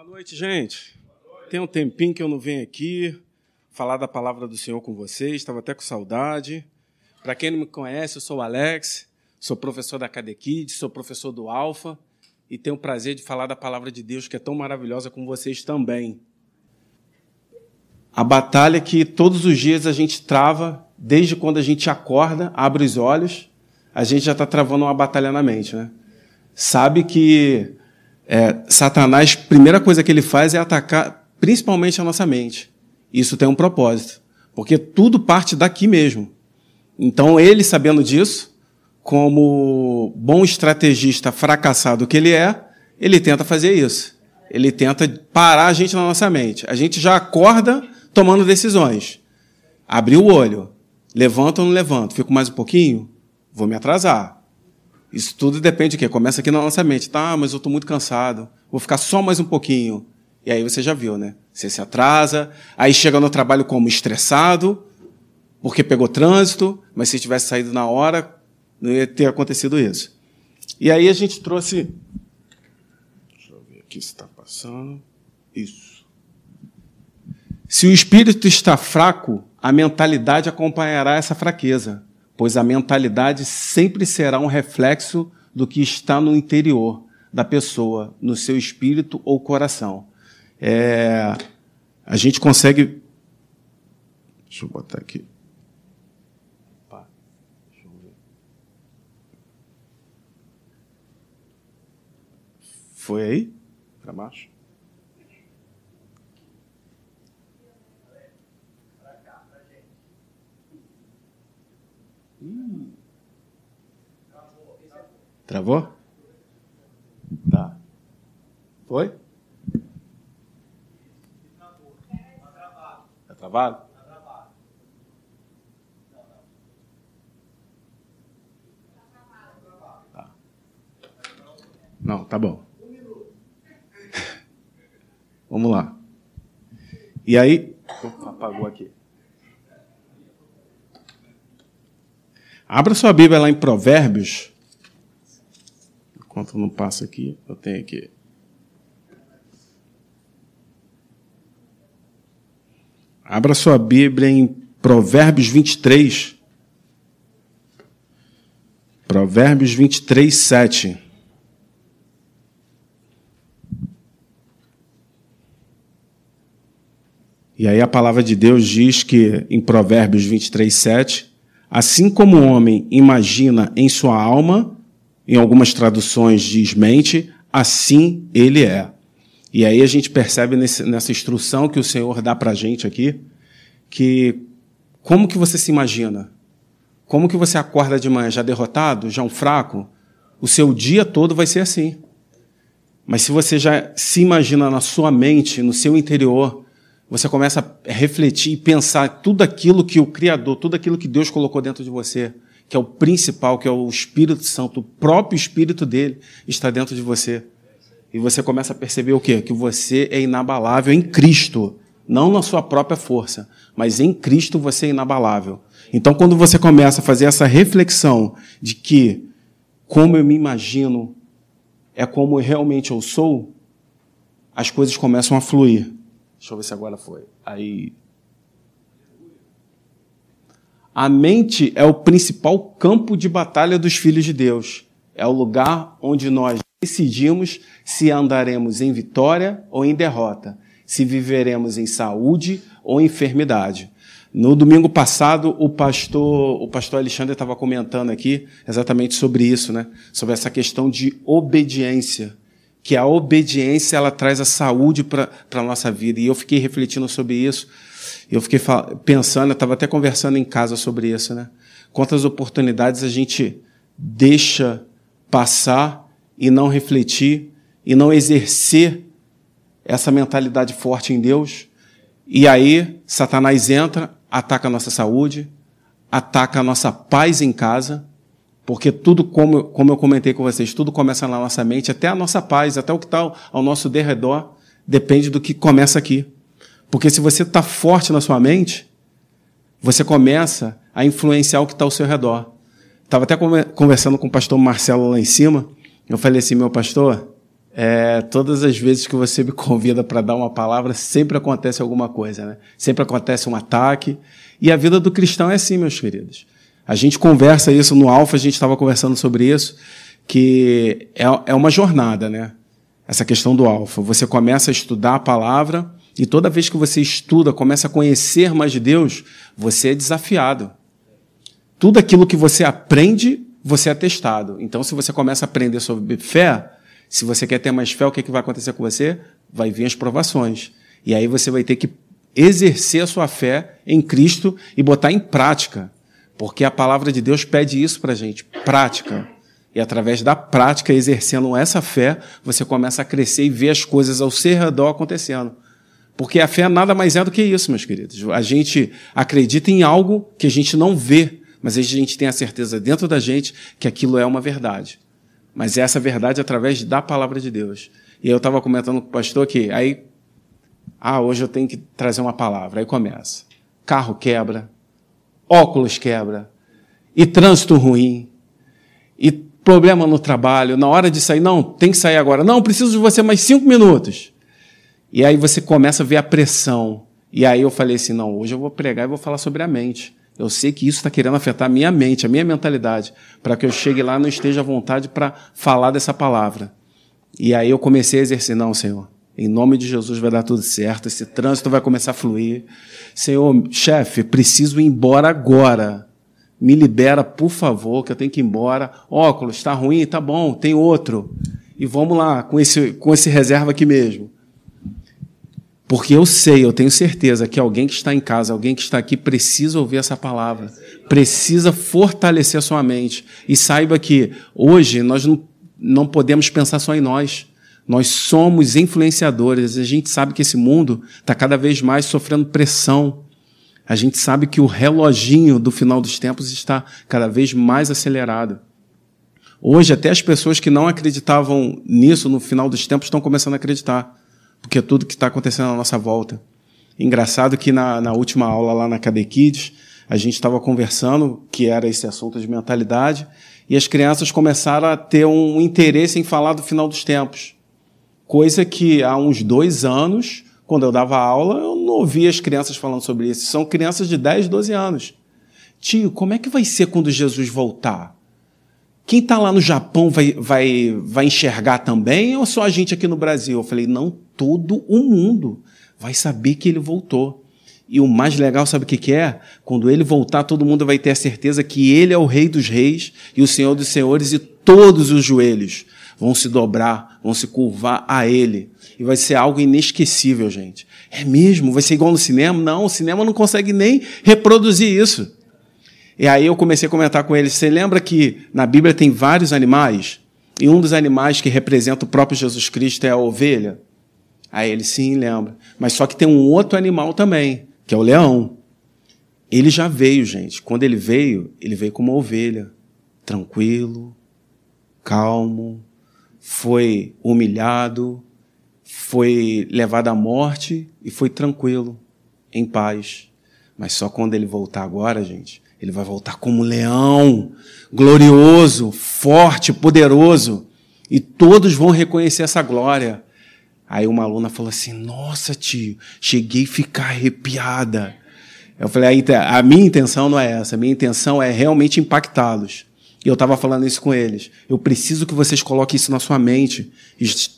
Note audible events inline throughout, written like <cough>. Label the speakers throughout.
Speaker 1: Boa noite, gente. Tem um tempinho que eu não venho aqui falar da palavra do Senhor com vocês, estava até com saudade. Para quem não me conhece, eu sou o Alex, sou professor da Cadekid, sou professor do Alfa e tenho o prazer de falar da palavra de Deus que é tão maravilhosa com vocês também. A batalha que todos os dias a gente trava, desde quando a gente acorda, abre os olhos, a gente já está travando uma batalha na mente, né? Sabe que é, Satanás, primeira coisa que ele faz é atacar principalmente a nossa mente. Isso tem um propósito, porque tudo parte daqui mesmo. Então, ele, sabendo disso, como bom estrategista fracassado que ele é, ele tenta fazer isso. Ele tenta parar a gente na nossa mente. A gente já acorda tomando decisões. Abriu o olho. Levanta ou não levanto? Fico mais um pouquinho? Vou me atrasar. Isso tudo depende de quê? Começa aqui na nossa mente. Tá, mas eu estou muito cansado. Vou ficar só mais um pouquinho. E aí você já viu, né? Você se atrasa, aí chega no trabalho como estressado, porque pegou trânsito, mas se tivesse saído na hora, não ia ter acontecido isso. E aí a gente trouxe. Deixa eu ver aqui se está passando. Isso. Se o espírito está fraco, a mentalidade acompanhará essa fraqueza pois a mentalidade sempre será um reflexo do que está no interior da pessoa, no seu espírito ou coração. É, a gente consegue. Deixa eu botar aqui. Foi aí? Para baixo? Travou? Tá. Foi? Tá travado? Tá. Não, tá bom. <laughs> Vamos lá. E aí. Opa, apagou aqui. Abra sua Bíblia lá em Provérbios. Enquanto não passa aqui, eu tenho aqui. Abra sua Bíblia em Provérbios 23. Provérbios 23, 7. E aí a palavra de Deus diz que em Provérbios 23, 7, Assim como o homem imagina em sua alma, em algumas traduções diz mente, assim ele é. E aí a gente percebe nesse, nessa instrução que o Senhor dá para a gente aqui, que como que você se imagina? Como que você acorda de manhã já derrotado, já um fraco? O seu dia todo vai ser assim. Mas se você já se imagina na sua mente, no seu interior, você começa a refletir e pensar tudo aquilo que o Criador, tudo aquilo que Deus colocou dentro de você, que é o principal, que é o Espírito Santo, o próprio Espírito dele está dentro de você. E você começa a perceber o quê? Que você é inabalável em Cristo, não na sua própria força, mas em Cristo você é inabalável. Então, quando você começa a fazer essa reflexão de que como eu me imagino é como realmente eu sou, as coisas começam a fluir. Deixa eu ver se agora foi. Aí. A mente é o principal campo de batalha dos filhos de Deus. É o lugar onde nós decidimos se andaremos em vitória ou em derrota, se viveremos em saúde ou enfermidade. No domingo passado, o pastor, o pastor Alexandre estava comentando aqui exatamente sobre isso, né? Sobre essa questão de obediência que a obediência ela traz a saúde para a nossa vida. E eu fiquei refletindo sobre isso. Eu fiquei pensando, eu estava até conversando em casa sobre isso, né? Quantas oportunidades a gente deixa passar e não refletir e não exercer essa mentalidade forte em Deus. E aí, Satanás entra, ataca a nossa saúde, ataca a nossa paz em casa, porque tudo, como, como eu comentei com vocês, tudo começa na nossa mente, até a nossa paz, até o que está ao nosso derredor, depende do que começa aqui. Porque se você está forte na sua mente, você começa a influenciar o que está ao seu redor. Estava até conversando com o pastor Marcelo lá em cima. Eu falei assim, meu pastor, é, todas as vezes que você me convida para dar uma palavra, sempre acontece alguma coisa, né? Sempre acontece um ataque. E a vida do cristão é assim, meus queridos. A gente conversa isso no Alfa, a gente estava conversando sobre isso, que é, é uma jornada, né? Essa questão do Alfa. Você começa a estudar a palavra e toda vez que você estuda, começa a conhecer mais de Deus, você é desafiado. Tudo aquilo que você aprende, você é testado. Então, se você começa a aprender sobre fé, se você quer ter mais fé, o que, é que vai acontecer com você? Vai vir as provações. E aí você vai ter que exercer a sua fé em Cristo e botar em prática. Porque a palavra de Deus pede isso para gente, prática. E através da prática, exercendo essa fé, você começa a crescer e ver as coisas ao seu redor acontecendo. Porque a fé nada mais é do que isso, meus queridos. A gente acredita em algo que a gente não vê, mas a gente tem a certeza dentro da gente que aquilo é uma verdade. Mas essa verdade é através da palavra de Deus. E eu estava comentando com o pastor que aí, ah, hoje eu tenho que trazer uma palavra. Aí começa. Carro quebra, óculos quebra, e trânsito ruim, e problema no trabalho, na hora de sair, não, tem que sair agora. Não, preciso de você mais cinco minutos. E aí você começa a ver a pressão. E aí eu falei assim, não, hoje eu vou pregar e vou falar sobre a mente. Eu sei que isso está querendo afetar a minha mente, a minha mentalidade, para que eu chegue lá e não esteja à vontade para falar dessa palavra. E aí eu comecei a exercer, não, Senhor, em nome de Jesus vai dar tudo certo, esse trânsito vai começar a fluir. Senhor, chefe, preciso ir embora agora. Me libera, por favor, que eu tenho que ir embora. Óculos, está ruim? Tá bom, tem outro. E vamos lá, com esse, com esse reserva aqui mesmo. Porque eu sei, eu tenho certeza que alguém que está em casa, alguém que está aqui, precisa ouvir essa palavra, precisa fortalecer a sua mente. E saiba que hoje nós não, não podemos pensar só em nós. Nós somos influenciadores. A gente sabe que esse mundo está cada vez mais sofrendo pressão. A gente sabe que o reloginho do final dos tempos está cada vez mais acelerado. Hoje, até as pessoas que não acreditavam nisso no final dos tempos estão começando a acreditar porque é tudo que está acontecendo à nossa volta. Engraçado que na, na última aula lá na Cadequides, a gente estava conversando, que era esse assunto de mentalidade, e as crianças começaram a ter um interesse em falar do final dos tempos. Coisa que há uns dois anos, quando eu dava aula, eu não ouvia as crianças falando sobre isso. São crianças de 10, 12 anos. Tio, como é que vai ser quando Jesus voltar? Quem está lá no Japão vai, vai, vai enxergar também ou só a gente aqui no Brasil? Eu falei, não, todo o mundo vai saber que ele voltou. E o mais legal, sabe o que, que é? Quando ele voltar, todo mundo vai ter a certeza que ele é o Rei dos Reis e o Senhor dos Senhores, e todos os joelhos vão se dobrar, vão se curvar a ele. E vai ser algo inesquecível, gente. É mesmo? Vai ser igual no cinema? Não, o cinema não consegue nem reproduzir isso. E aí eu comecei a comentar com ele: você lembra que na Bíblia tem vários animais? E um dos animais que representa o próprio Jesus Cristo é a ovelha? Aí ele, sim, lembra. Mas só que tem um outro animal também, que é o leão. Ele já veio, gente. Quando ele veio, ele veio como uma ovelha, tranquilo, calmo, foi humilhado, foi levado à morte e foi tranquilo, em paz. Mas só quando ele voltar agora, gente, ele vai voltar como leão, glorioso, forte, poderoso. E todos vão reconhecer essa glória. Aí uma aluna falou assim: Nossa, tio, cheguei a ficar arrepiada. Eu falei: A minha intenção não é essa. A minha intenção é realmente impactá-los. E eu estava falando isso com eles. Eu preciso que vocês coloquem isso na sua mente.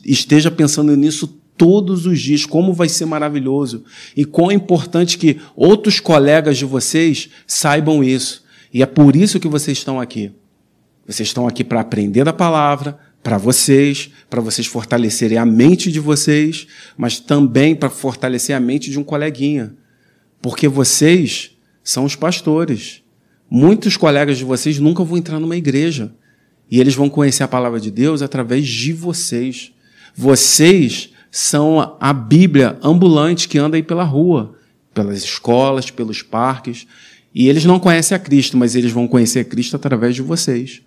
Speaker 1: Esteja pensando nisso todos os dias, como vai ser maravilhoso e quão é importante que outros colegas de vocês saibam isso. E é por isso que vocês estão aqui. Vocês estão aqui para aprender a palavra, para vocês, para vocês fortalecerem a mente de vocês, mas também para fortalecer a mente de um coleguinha. Porque vocês são os pastores. Muitos colegas de vocês nunca vão entrar numa igreja. E eles vão conhecer a palavra de Deus através de vocês. Vocês são a Bíblia ambulante que anda aí pela rua, pelas escolas, pelos parques. E eles não conhecem a Cristo, mas eles vão conhecer a Cristo através de vocês.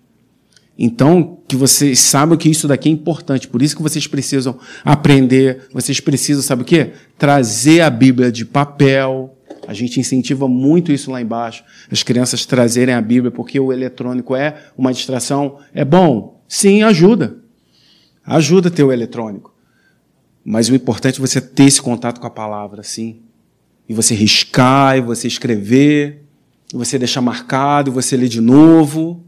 Speaker 1: Então, que vocês saibam que isso daqui é importante. Por isso que vocês precisam aprender, vocês precisam, sabe o quê? Trazer a Bíblia de papel. A gente incentiva muito isso lá embaixo. As crianças trazerem a Bíblia, porque o eletrônico é uma distração. É bom? Sim, ajuda. Ajuda ter o eletrônico. Mas o importante é você ter esse contato com a palavra, sim. E você riscar, e você escrever, e você deixar marcado, e você ler de novo,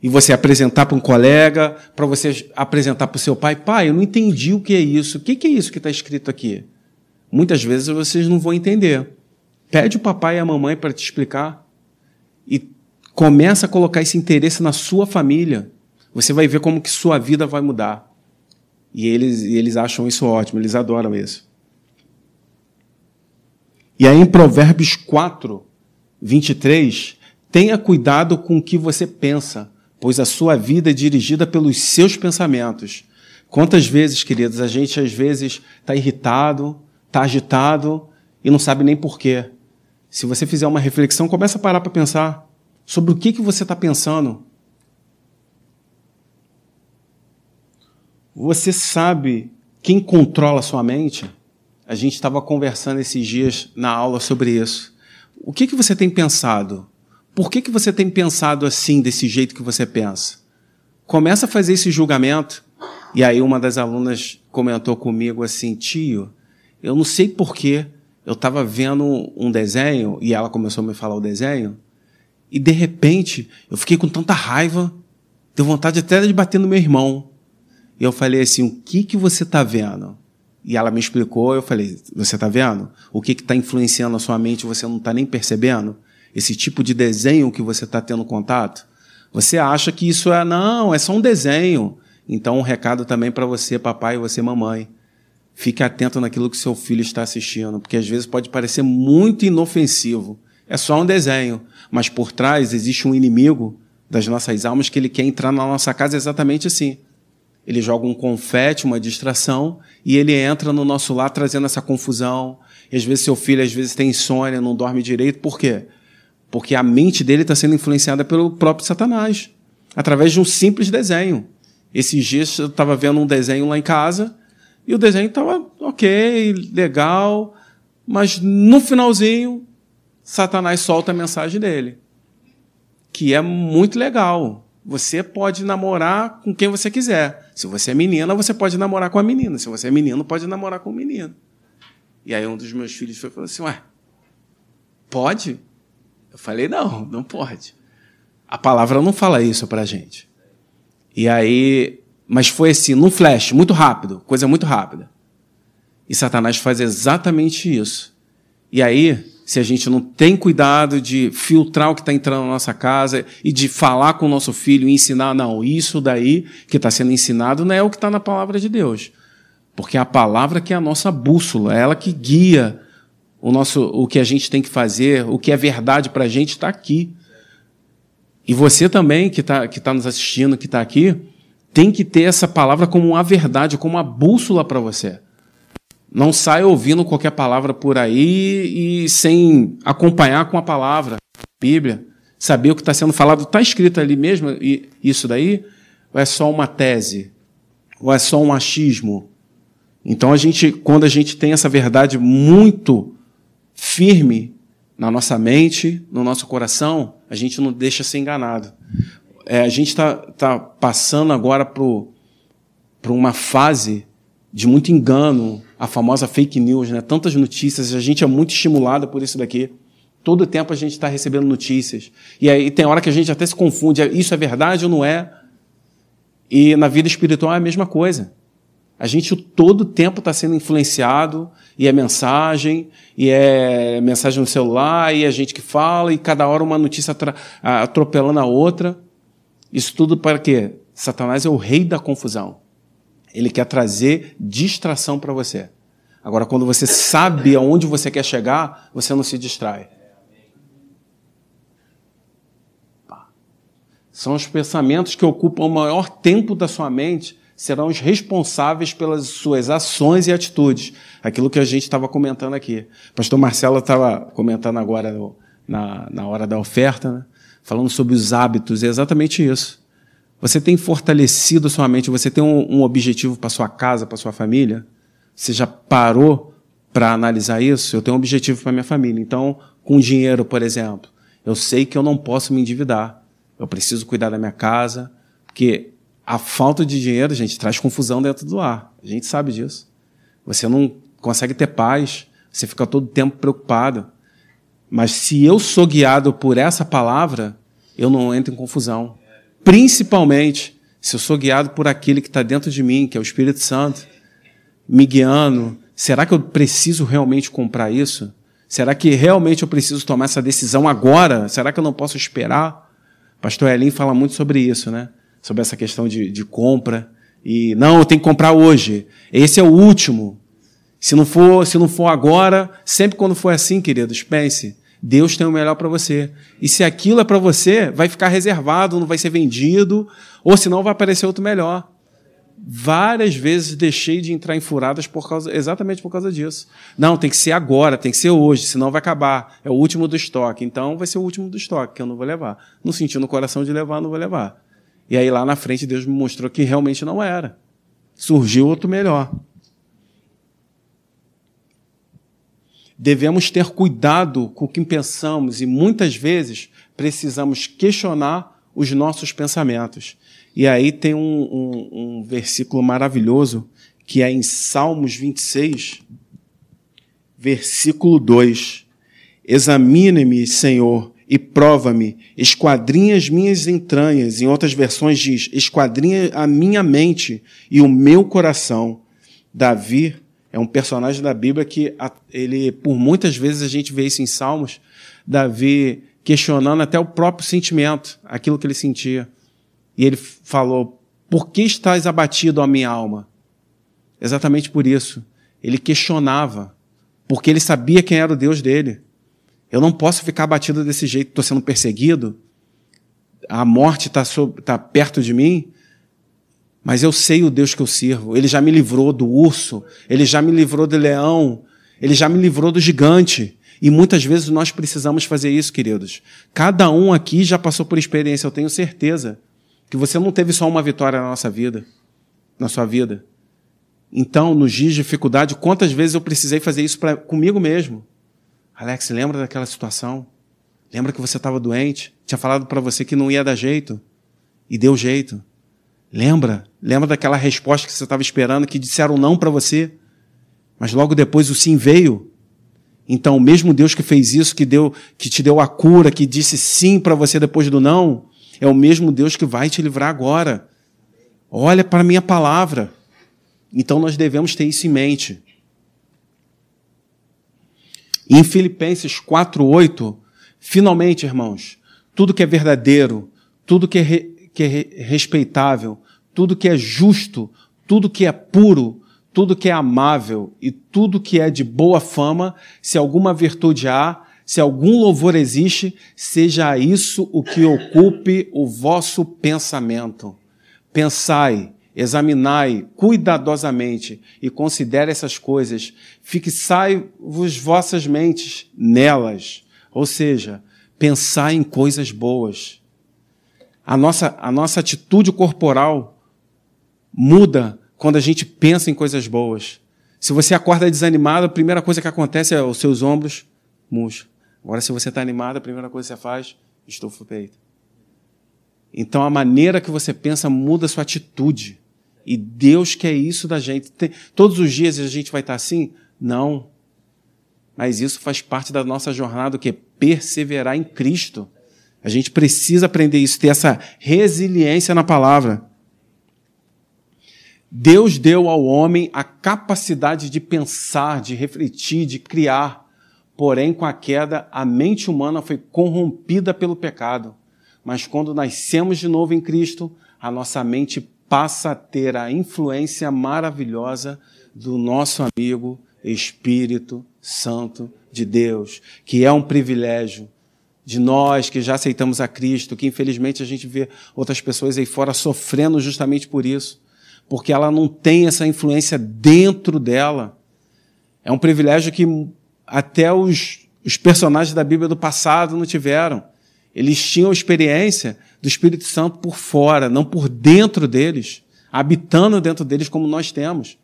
Speaker 1: e você apresentar para um colega, para você apresentar para o seu pai. Pai, eu não entendi o que é isso. O que é isso que está escrito aqui? Muitas vezes vocês não vão entender. Pede o papai e a mamãe para te explicar. E começa a colocar esse interesse na sua família. Você vai ver como que sua vida vai mudar. E eles, eles acham isso ótimo, eles adoram isso. E aí em Provérbios 4, 23, tenha cuidado com o que você pensa, pois a sua vida é dirigida pelos seus pensamentos. Quantas vezes, queridos, a gente às vezes está irritado, está agitado e não sabe nem porquê. Se você fizer uma reflexão, começa a parar para pensar sobre o que, que você está pensando. Você sabe quem controla a sua mente? A gente estava conversando esses dias na aula sobre isso. O que, que você tem pensado? Por que, que você tem pensado assim, desse jeito que você pensa? Começa a fazer esse julgamento. E aí uma das alunas comentou comigo assim, tio, eu não sei porquê, eu estava vendo um desenho, e ela começou a me falar o desenho, e de repente eu fiquei com tanta raiva, deu vontade até de bater no meu irmão. E eu falei assim: o que, que você está vendo? E ela me explicou, eu falei: você está vendo? O que está influenciando a sua mente você não está nem percebendo? Esse tipo de desenho que você está tendo contato? Você acha que isso é, não, é só um desenho. Então, um recado também para você, papai, e você, mamãe. Fique atento naquilo que seu filho está assistindo, porque às vezes pode parecer muito inofensivo. É só um desenho, mas por trás existe um inimigo das nossas almas que ele quer entrar na nossa casa exatamente assim. Ele joga um confete, uma distração, e ele entra no nosso lar trazendo essa confusão. E às vezes seu filho às vezes tem insônia, não dorme direito. Por quê? Porque a mente dele está sendo influenciada pelo próprio Satanás, através de um simples desenho. Esses dias eu estava vendo um desenho lá em casa, e o desenho estava ok, legal, mas no finalzinho, Satanás solta a mensagem dele, que é muito legal. Você pode namorar com quem você quiser. Se você é menina, você pode namorar com a menina. Se você é menino, pode namorar com o menino. E aí um dos meus filhos foi falou assim: Ué, pode? Eu falei: Não, não pode. A palavra não fala isso pra gente. E aí, mas foi assim, num flash, muito rápido, coisa muito rápida. E Satanás faz exatamente isso. E aí, se a gente não tem cuidado de filtrar o que está entrando na nossa casa e de falar com o nosso filho e ensinar, não, isso daí que está sendo ensinado não é o que está na palavra de Deus. Porque é a palavra que é a nossa bússola, é ela que guia o, nosso, o que a gente tem que fazer, o que é verdade para a gente está aqui. E você também, que está que tá nos assistindo, que está aqui, tem que ter essa palavra como uma verdade, como uma bússola para você. Não saia ouvindo qualquer palavra por aí e sem acompanhar com a palavra, a Bíblia, saber o que está sendo falado. Está escrito ali mesmo isso daí? Ou é só uma tese? Ou é só um achismo? Então a gente, quando a gente tem essa verdade muito firme na nossa mente, no nosso coração, a gente não deixa ser enganado. É, a gente está tá passando agora para uma fase de muito engano, a famosa fake news, né? Tantas notícias, a gente é muito estimulado por isso daqui. Todo tempo a gente está recebendo notícias. E aí tem hora que a gente até se confunde, é, isso é verdade ou não é? E na vida espiritual é a mesma coisa. A gente todo tempo está sendo influenciado, e é mensagem, e é mensagem no celular, e é gente que fala, e cada hora uma notícia atropelando a outra. Isso tudo para quê? Satanás é o rei da confusão. Ele quer trazer distração para você. Agora, quando você sabe aonde você quer chegar, você não se distrai. São os pensamentos que ocupam o maior tempo da sua mente, serão os responsáveis pelas suas ações e atitudes. Aquilo que a gente estava comentando aqui. O pastor Marcelo estava comentando agora no, na, na hora da oferta, né? Falando sobre os hábitos, é exatamente isso. Você tem fortalecido sua mente? Você tem um, um objetivo para sua casa, para sua família? Você já parou para analisar isso? Eu tenho um objetivo para minha família. Então, com dinheiro, por exemplo, eu sei que eu não posso me endividar. Eu preciso cuidar da minha casa, porque A falta de dinheiro, gente, traz confusão dentro do ar. A gente sabe disso. Você não consegue ter paz, você fica todo tempo preocupado. Mas se eu sou guiado por essa palavra, eu não entro em confusão. Principalmente se eu sou guiado por aquele que está dentro de mim, que é o Espírito Santo, me guiando. Será que eu preciso realmente comprar isso? Será que realmente eu preciso tomar essa decisão agora? Será que eu não posso esperar? Pastor Elin fala muito sobre isso, né? Sobre essa questão de, de compra. E não, eu tenho que comprar hoje. Esse é o último. Se não for, se não for agora, sempre quando for assim, queridos, pense, Deus tem o melhor para você. E se aquilo é para você, vai ficar reservado, não vai ser vendido, ou senão vai aparecer outro melhor. Várias vezes deixei de entrar em furadas por causa, exatamente por causa disso. Não, tem que ser agora, tem que ser hoje, senão vai acabar. É o último do estoque. Então vai ser o último do estoque, que eu não vou levar. Não senti no coração de levar, não vou levar. E aí lá na frente Deus me mostrou que realmente não era. Surgiu outro melhor. Devemos ter cuidado com o que pensamos e muitas vezes precisamos questionar os nossos pensamentos. E aí tem um, um, um versículo maravilhoso que é em Salmos 26, versículo 2. Examine-me, Senhor, e prova-me, esquadrinha as minhas entranhas. Em outras versões diz, esquadrinha a minha mente e o meu coração. Davi é um personagem da Bíblia que ele, por muitas vezes a gente vê isso em Salmos, Davi questionando até o próprio sentimento, aquilo que ele sentia. E ele falou: Por que estás abatido, a minha alma? Exatamente por isso. Ele questionava, porque ele sabia quem era o Deus dele. Eu não posso ficar abatido desse jeito, estou sendo perseguido, a morte está tá perto de mim, mas eu sei o Deus que eu sirvo. Ele já me livrou do urso, ele já me livrou do leão, ele já me livrou do gigante. E muitas vezes nós precisamos fazer isso, queridos. Cada um aqui já passou por experiência, eu tenho certeza que você não teve só uma vitória na nossa vida, na sua vida. Então, nos dias de dificuldade, quantas vezes eu precisei fazer isso pra, comigo mesmo? Alex, lembra daquela situação? Lembra que você estava doente? Tinha falado para você que não ia dar jeito e deu jeito. Lembra? Lembra daquela resposta que você estava esperando, que disseram não para você, mas logo depois o sim veio? Então, o mesmo Deus que fez isso, que deu, que te deu a cura, que disse sim para você depois do não, é o mesmo Deus que vai te livrar agora. Olha para a minha palavra. Então nós devemos ter isso em mente. em Filipenses 4:8, finalmente, irmãos, tudo que é verdadeiro, tudo que é, re, que é respeitável, tudo que é justo, tudo que é puro, tudo que é amável e tudo que é de boa fama, se alguma virtude há, se algum louvor existe, seja isso o que ocupe o vosso pensamento. Pensai, examinai cuidadosamente e considere essas coisas, fixai-vos vossas mentes nelas, ou seja, pensai em coisas boas. A nossa, a nossa atitude corporal muda quando a gente pensa em coisas boas. Se você acorda desanimado, a primeira coisa que acontece é os seus ombros murcham. Agora, se você está animado, a primeira coisa que você faz, estufa o peito. Então, a maneira que você pensa muda a sua atitude. E Deus quer isso da gente. Tem, todos os dias a gente vai estar assim? Não. Mas isso faz parte da nossa jornada, que é perseverar em Cristo. A gente precisa aprender isso, ter essa resiliência na palavra. Deus deu ao homem a capacidade de pensar, de refletir, de criar. Porém, com a queda, a mente humana foi corrompida pelo pecado. Mas quando nascemos de novo em Cristo, a nossa mente passa a ter a influência maravilhosa do nosso amigo Espírito Santo de Deus, que é um privilégio de nós que já aceitamos a Cristo, que infelizmente a gente vê outras pessoas aí fora sofrendo justamente por isso porque ela não tem essa influência dentro dela. É um privilégio que até os, os personagens da Bíblia do passado não tiveram. Eles tinham experiência do Espírito Santo por fora, não por dentro deles, habitando dentro deles como nós temos.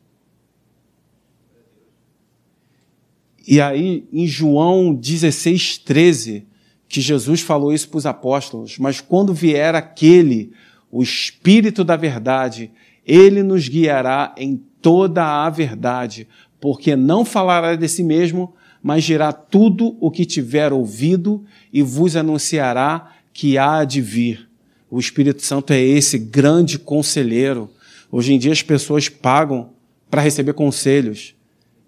Speaker 1: E aí, em João 16, 13, que Jesus falou isso para os apóstolos, mas quando vier aquele o Espírito da verdade, ele nos guiará em toda a verdade, porque não falará de si mesmo, mas dirá tudo o que tiver ouvido e vos anunciará que há de vir. O Espírito Santo é esse grande conselheiro. Hoje em dia as pessoas pagam para receber conselhos.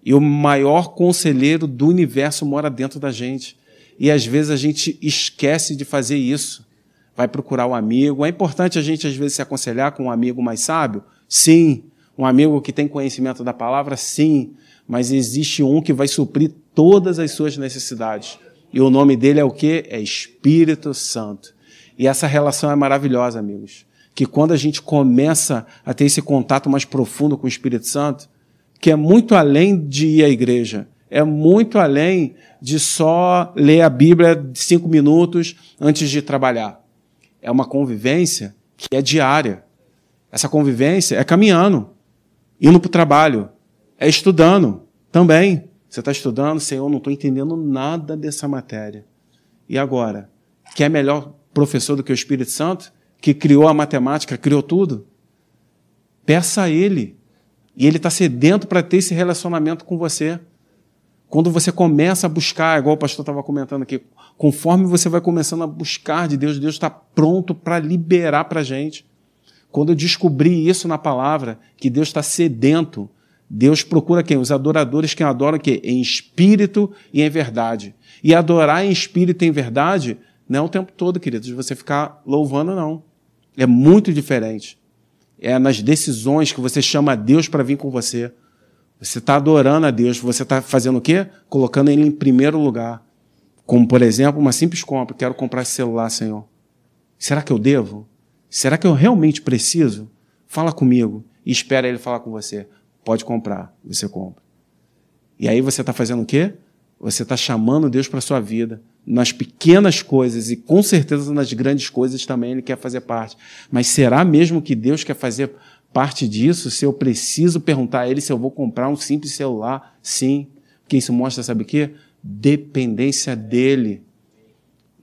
Speaker 1: E o maior conselheiro do universo mora dentro da gente. E às vezes a gente esquece de fazer isso. Vai procurar o um amigo. É importante a gente às vezes se aconselhar com um amigo mais sábio? Sim. Um amigo que tem conhecimento da palavra? Sim. Mas existe um que vai suprir todas as suas necessidades. E o nome dele é o quê? É Espírito Santo. E essa relação é maravilhosa, amigos. Que quando a gente começa a ter esse contato mais profundo com o Espírito Santo, que é muito além de ir à igreja, é muito além de só ler a Bíblia cinco minutos antes de trabalhar. É uma convivência que é diária. Essa convivência é caminhando, indo para o trabalho, é estudando também. Você está estudando, Senhor, não estou entendendo nada dessa matéria. E agora? Quer melhor professor do que o Espírito Santo, que criou a matemática, criou tudo? Peça a Ele. E Ele está sedento para ter esse relacionamento com você. Quando você começa a buscar, igual o pastor estava comentando aqui, conforme você vai começando a buscar de Deus, Deus está pronto para liberar para a gente. Quando eu descobri isso na palavra, que Deus está sedento, Deus procura quem? Os adoradores que adoram que em espírito e em verdade. E adorar em espírito e em verdade não é o tempo todo, queridos, de você ficar louvando, não. É muito diferente. É nas decisões que você chama a Deus para vir com você. Você está adorando a Deus, você está fazendo o quê? Colocando Ele em primeiro lugar. Como, por exemplo, uma simples compra. Quero comprar esse celular, Senhor. Será que eu devo? Será que eu realmente preciso? Fala comigo e espera Ele falar com você. Pode comprar, você compra. E aí você está fazendo o quê? Você está chamando Deus para a sua vida nas pequenas coisas e com certeza nas grandes coisas também Ele quer fazer parte. Mas será mesmo que Deus quer fazer parte disso? Se eu preciso perguntar a Ele se eu vou comprar um simples celular? Sim. Porque isso mostra, sabe o quê? Dependência dEle.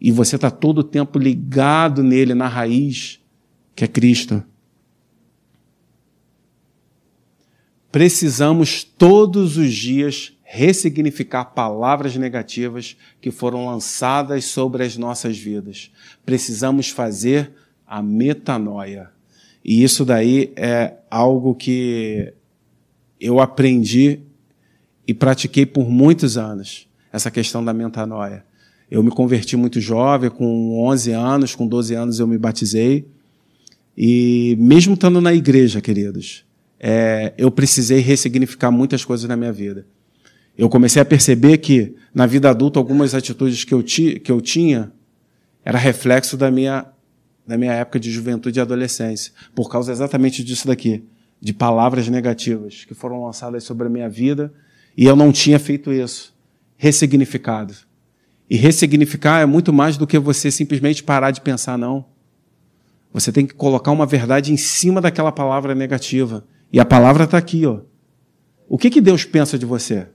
Speaker 1: E você está todo o tempo ligado nele, na raiz, que é Cristo. Precisamos todos os dias ressignificar palavras negativas que foram lançadas sobre as nossas vidas. Precisamos fazer a metanoia. E isso daí é algo que eu aprendi e pratiquei por muitos anos, essa questão da metanoia. Eu me converti muito jovem, com 11 anos, com 12 anos eu me batizei. E mesmo estando na igreja, queridos, é, eu precisei ressignificar muitas coisas na minha vida eu comecei a perceber que, na vida adulta, algumas atitudes que eu, ti, que eu tinha era reflexo da minha, da minha época de juventude e adolescência, por causa exatamente disso daqui, de palavras negativas que foram lançadas sobre a minha vida e eu não tinha feito isso. Ressignificado. E ressignificar é muito mais do que você simplesmente parar de pensar, não. Você tem que colocar uma verdade em cima daquela palavra negativa. E a palavra está aqui, ó. O que, que Deus pensa de você?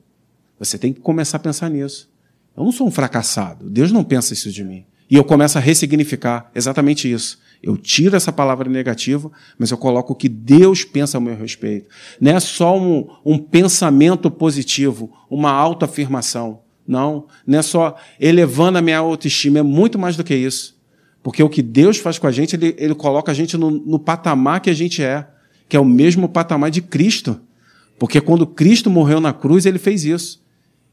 Speaker 1: Você tem que começar a pensar nisso. Eu não sou um fracassado. Deus não pensa isso de mim. E eu começo a ressignificar exatamente isso. Eu tiro essa palavra negativa, mas eu coloco o que Deus pensa a meu respeito. Não é só um, um pensamento positivo, uma autoafirmação. Não. Não é só elevando a minha autoestima. É muito mais do que isso. Porque o que Deus faz com a gente, Ele, ele coloca a gente no, no patamar que a gente é, que é o mesmo patamar de Cristo. Porque quando Cristo morreu na cruz, Ele fez isso.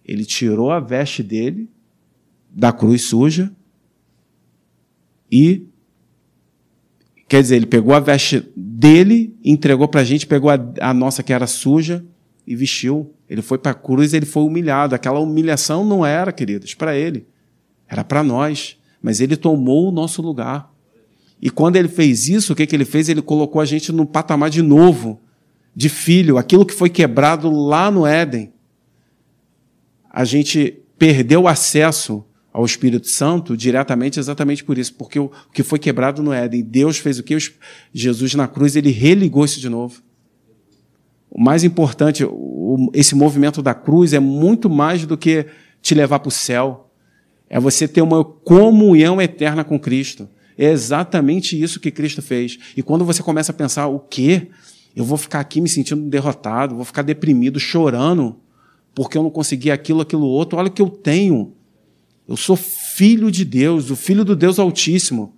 Speaker 1: Ele tirou a veste dele da cruz suja e quer dizer, ele pegou a veste dele, entregou para a gente, pegou a, a, nossa que era suja e vestiu. Ele foi para a cruz, ele foi humilhado. Aquela humilhação não era, queridos, para ele, era para nós. Mas ele tomou o nosso lugar. E quando ele fez isso, o que, que ele fez? Ele colocou a gente no patamar de novo, de filho, aquilo que foi quebrado lá no Éden a gente perdeu acesso ao Espírito Santo diretamente exatamente por isso, porque o que foi quebrado no Éden, Deus fez o que? Jesus na cruz, ele religou isso de novo. O mais importante, esse movimento da cruz é muito mais do que te levar para o céu. É você ter uma comunhão eterna com Cristo. É exatamente isso que Cristo fez. E quando você começa a pensar, o quê? Eu vou ficar aqui me sentindo derrotado, vou ficar deprimido, chorando, porque eu não consegui aquilo, aquilo outro. Olha o que eu tenho. Eu sou filho de Deus, o filho do Deus Altíssimo.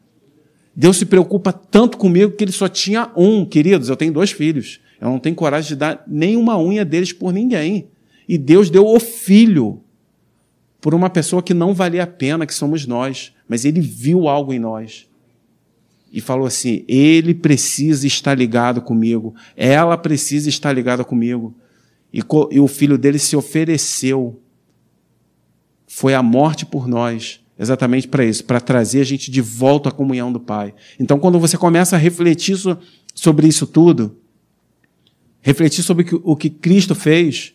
Speaker 1: Deus se preocupa tanto comigo que ele só tinha um, queridos. Eu tenho dois filhos. Eu não tenho coragem de dar nenhuma unha deles por ninguém. E Deus deu o filho por uma pessoa que não valia a pena, que somos nós. Mas ele viu algo em nós. E falou assim: ele precisa estar ligado comigo. Ela precisa estar ligada comigo. E, e o filho dele se ofereceu. Foi a morte por nós exatamente para isso, para trazer a gente de volta à comunhão do Pai. Então, quando você começa a refletir sobre isso tudo, refletir sobre o que Cristo fez,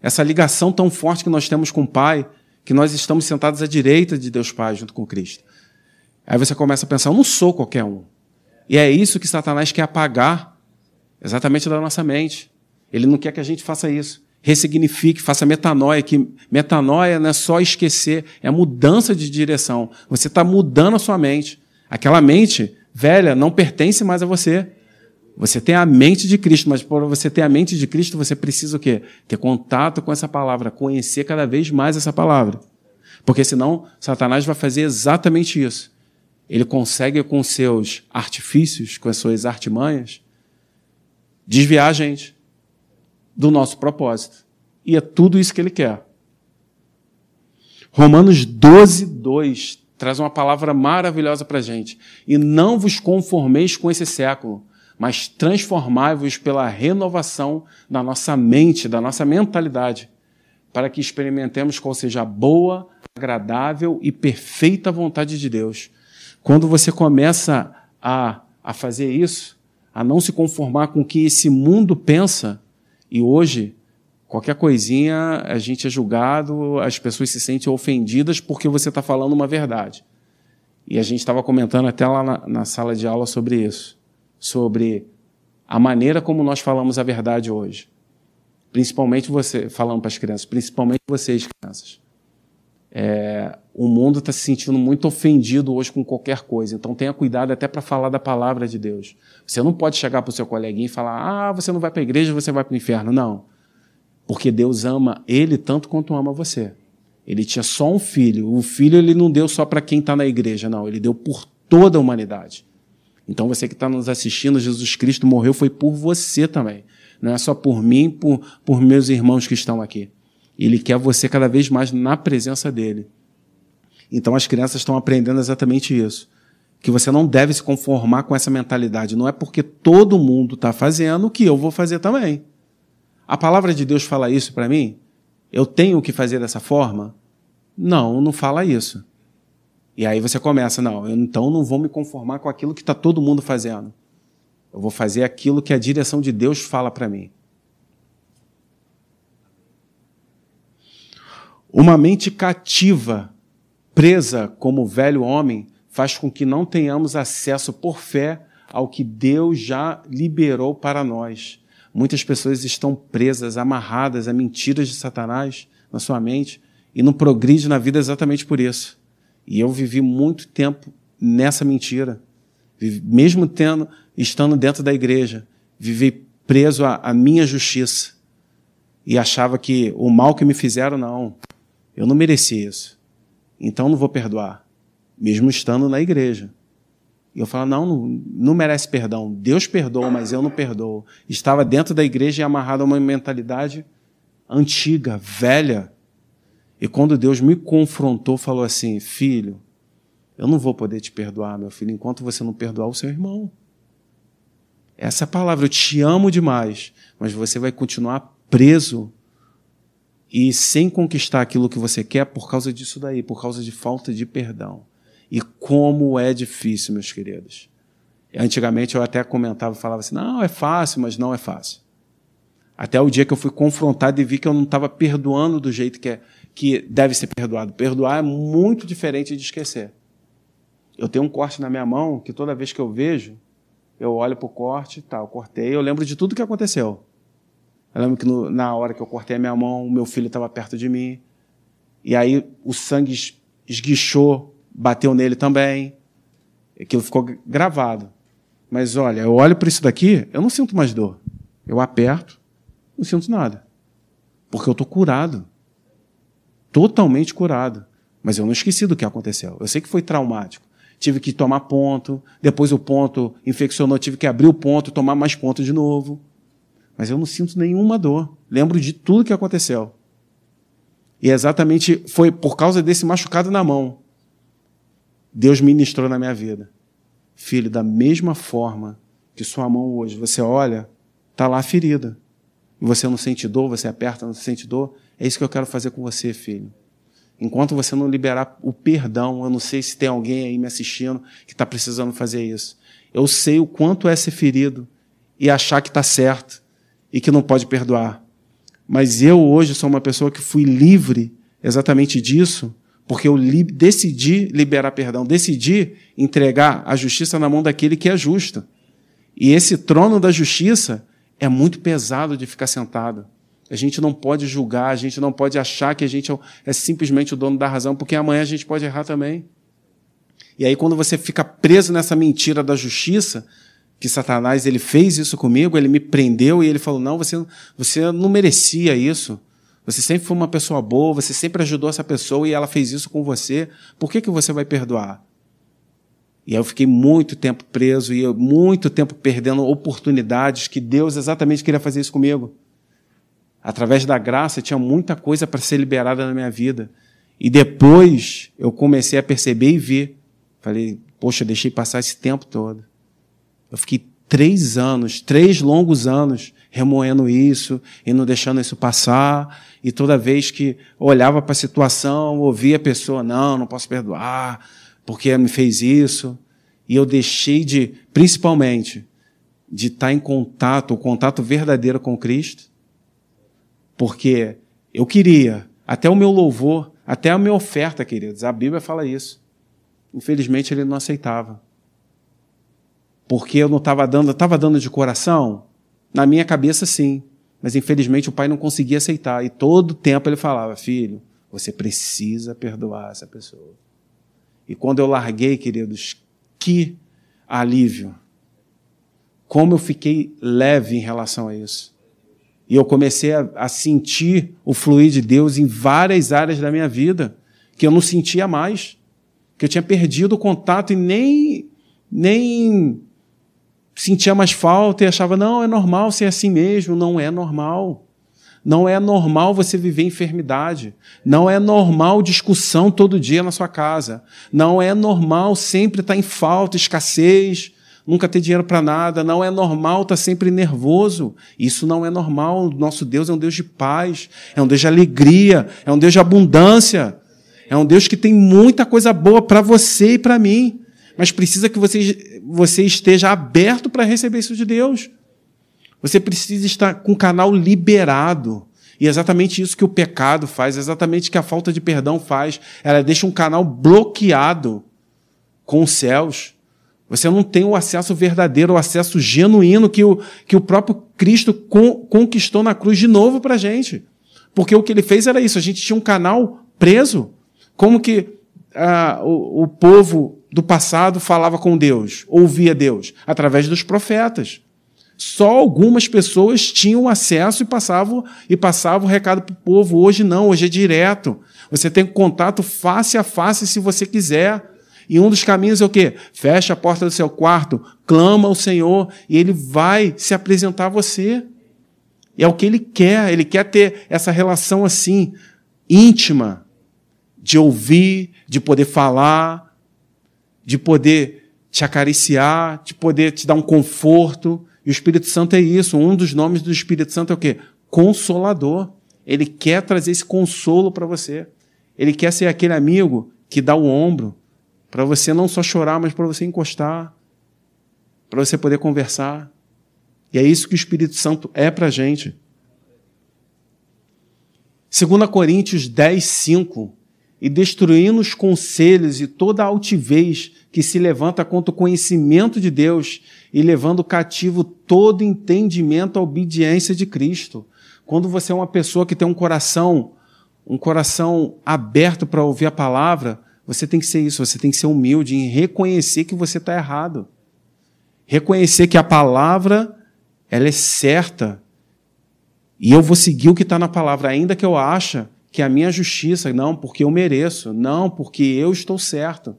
Speaker 1: essa ligação tão forte que nós temos com o Pai, que nós estamos sentados à direita de Deus Pai junto com Cristo. Aí você começa a pensar: eu não sou qualquer um. E é isso que Satanás quer apagar exatamente da nossa mente. Ele não quer que a gente faça isso ressignifique, faça metanoia, que metanoia não é só esquecer, é mudança de direção. Você está mudando a sua mente. Aquela mente velha não pertence mais a você. Você tem a mente de Cristo, mas para você ter a mente de Cristo, você precisa o quê? Ter contato com essa palavra, conhecer cada vez mais essa palavra. Porque senão, Satanás vai fazer exatamente isso. Ele consegue, com seus artifícios, com as suas artimanhas, desviar a gente do nosso propósito. E é tudo isso que ele quer. Romanos 12, 2 traz uma palavra maravilhosa para a gente. E não vos conformeis com esse século, mas transformai-vos pela renovação da nossa mente, da nossa mentalidade, para que experimentemos qual seja a boa, agradável e perfeita vontade de Deus. Quando você começa a, a fazer isso, a não se conformar com o que esse mundo pensa, e hoje, qualquer coisinha, a gente é julgado, as pessoas se sentem ofendidas porque você está falando uma verdade. E a gente estava comentando até lá na, na sala de aula sobre isso, sobre a maneira como nós falamos a verdade hoje. Principalmente você, falando para as crianças, principalmente vocês, crianças. É, o mundo está se sentindo muito ofendido hoje com qualquer coisa, então tenha cuidado até para falar da palavra de Deus. Você não pode chegar para o seu coleguinha e falar: ah, você não vai para a igreja, você vai para o inferno. Não. Porque Deus ama ele tanto quanto ama você. Ele tinha só um filho. O filho ele não deu só para quem está na igreja, não. Ele deu por toda a humanidade. Então você que está nos assistindo, Jesus Cristo morreu foi por você também. Não é só por mim, por, por meus irmãos que estão aqui. Ele quer você cada vez mais na presença dele. Então as crianças estão aprendendo exatamente isso. Que você não deve se conformar com essa mentalidade. Não é porque todo mundo está fazendo que eu vou fazer também. A palavra de Deus fala isso para mim? Eu tenho que fazer dessa forma? Não, não fala isso. E aí você começa, não, eu então não vou me conformar com aquilo que está todo mundo fazendo. Eu vou fazer aquilo que a direção de Deus fala para mim. Uma mente cativa, presa como velho homem, faz com que não tenhamos acesso por fé ao que Deus já liberou para nós. Muitas pessoas estão presas, amarradas a mentiras de Satanás na sua mente e não progride na vida exatamente por isso. E eu vivi muito tempo nessa mentira, mesmo tendo, estando dentro da igreja, vivi preso à, à minha justiça e achava que o mal que me fizeram não, eu não mereci isso. Então não vou perdoar, mesmo estando na igreja. E eu falo, não, não, não merece perdão. Deus perdoa, mas eu não perdoo. Estava dentro da igreja e amarrado a uma mentalidade antiga, velha. E quando Deus me confrontou, falou assim: Filho, eu não vou poder te perdoar, meu filho, enquanto você não perdoar o seu irmão. Essa é palavra, eu te amo demais, mas você vai continuar preso e sem conquistar aquilo que você quer por causa disso daí, por causa de falta de perdão. E como é difícil, meus queridos. Antigamente eu até comentava falava assim: não, é fácil, mas não é fácil. Até o dia que eu fui confrontado e vi que eu não estava perdoando do jeito que, é, que deve ser perdoado. Perdoar é muito diferente de esquecer. Eu tenho um corte na minha mão que toda vez que eu vejo, eu olho para o corte, tá, eu cortei, eu lembro de tudo que aconteceu. Eu lembro que no, na hora que eu cortei a minha mão, meu filho estava perto de mim. E aí o sangue esguichou, bateu nele também. Aquilo ficou gravado. Mas olha, eu olho para isso daqui, eu não sinto mais dor. Eu aperto, não sinto nada. Porque eu estou curado. Totalmente curado. Mas eu não esqueci do que aconteceu. Eu sei que foi traumático. Tive que tomar ponto, depois o ponto infeccionou, tive que abrir o ponto, tomar mais ponto de novo. Mas eu não sinto nenhuma dor. Lembro de tudo que aconteceu. E exatamente foi por causa desse machucado na mão. Deus ministrou na minha vida. Filho, da mesma forma que sua mão hoje, você olha, está lá ferida. Você não sente dor, você aperta, não sente dor. É isso que eu quero fazer com você, filho. Enquanto você não liberar o perdão, eu não sei se tem alguém aí me assistindo que está precisando fazer isso. Eu sei o quanto é ser ferido e achar que está certo e que não pode perdoar. Mas eu hoje sou uma pessoa que fui livre exatamente disso, porque eu li decidi liberar perdão, decidi entregar a justiça na mão daquele que é justo. E esse trono da justiça é muito pesado de ficar sentado. A gente não pode julgar, a gente não pode achar que a gente é, é simplesmente o dono da razão, porque amanhã a gente pode errar também. E aí, quando você fica preso nessa mentira da justiça, que Satanás ele fez isso comigo, ele me prendeu e ele falou: não, você, você não merecia isso. Você sempre foi uma pessoa boa, você sempre ajudou essa pessoa e ela fez isso com você. Por que, que você vai perdoar? E aí eu fiquei muito tempo preso e muito tempo perdendo oportunidades que Deus exatamente queria fazer isso comigo. Através da graça tinha muita coisa para ser liberada na minha vida. E depois eu comecei a perceber e ver. Falei, poxa, deixei passar esse tempo todo. Eu fiquei três anos, três longos anos, remoendo isso e não deixando isso passar. E toda vez que olhava para a situação, ouvia a pessoa, não, não posso perdoar porque me fez isso. E eu deixei de, principalmente, de estar em contato, o contato verdadeiro com Cristo, porque eu queria, até o meu louvor, até a minha oferta, queridos, a Bíblia fala isso. Infelizmente ele não aceitava. Porque eu não estava dando, estava dando de coração? Na minha cabeça, sim. Mas infelizmente o pai não conseguia aceitar. E todo tempo ele falava: Filho, você precisa perdoar essa pessoa. E quando eu larguei, queridos, que alívio. Como eu fiquei leve em relação a isso. E eu comecei a, a, sentir o fluir de Deus em várias áreas da minha vida que eu não sentia mais. Que eu tinha perdido o contato e nem, nem sentia mais falta e achava, não, é normal ser assim mesmo. Não é normal. Não é normal você viver enfermidade. Não é normal discussão todo dia na sua casa. Não é normal sempre estar em falta, escassez, nunca ter dinheiro para nada. Não é normal estar sempre nervoso. Isso não é normal. Nosso Deus é um Deus de paz, é um Deus de alegria, é um Deus de abundância. É um Deus que tem muita coisa boa para você e para mim. Mas precisa que você, você esteja aberto para receber isso de Deus. Você precisa estar com o canal liberado. E é exatamente isso que o pecado faz, é exatamente que a falta de perdão faz. Ela deixa um canal bloqueado com os céus. Você não tem o acesso verdadeiro, o acesso genuíno que o, que o próprio Cristo con, conquistou na cruz de novo para a gente. Porque o que ele fez era isso, a gente tinha um canal preso. Como que ah, o, o povo do passado falava com Deus, ouvia Deus? Através dos profetas. Só algumas pessoas tinham acesso e passavam e passavam o recado para o povo. Hoje não, hoje é direto. Você tem contato face a face se você quiser. E um dos caminhos é o quê? Fecha a porta do seu quarto, clama ao Senhor e ele vai se apresentar a você. E é o que ele quer, ele quer ter essa relação assim, íntima, de ouvir, de poder falar, de poder te acariciar, de poder te dar um conforto. E o Espírito Santo é isso. Um dos nomes do Espírito Santo é o quê? Consolador. Ele quer trazer esse consolo para você. Ele quer ser aquele amigo que dá o ombro para você não só chorar, mas para você encostar, para você poder conversar. E é isso que o Espírito Santo é para a gente. 2 Coríntios 10, 5. E destruindo os conselhos e toda a altivez que se levanta contra o conhecimento de Deus e levando cativo todo entendimento à obediência de Cristo. Quando você é uma pessoa que tem um coração, um coração aberto para ouvir a palavra, Você tem que ser isso, você tem que ser humilde em reconhecer que você está errado. Reconhecer que a palavra ela é certa. E eu vou seguir o que está na palavra, ainda que eu ache que a minha justiça, não, porque eu mereço, não, porque eu estou certo.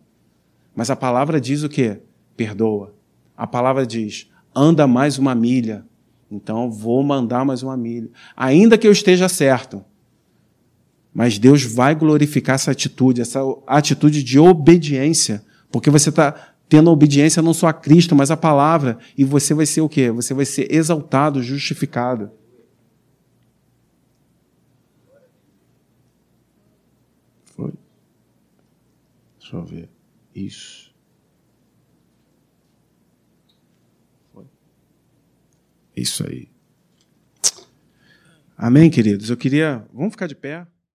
Speaker 1: Mas a palavra diz o quê? Perdoa. A palavra diz: anda mais uma milha. Então vou mandar mais uma milha. Ainda que eu esteja certo. Mas Deus vai glorificar essa atitude, essa atitude de obediência. Porque você está tendo obediência não só a Cristo, mas a palavra. E você vai ser o quê? Você vai ser exaltado, justificado. Foi. Deixa eu ver. Isso. Foi. Isso aí. Amém, queridos? Eu queria. Vamos ficar de pé.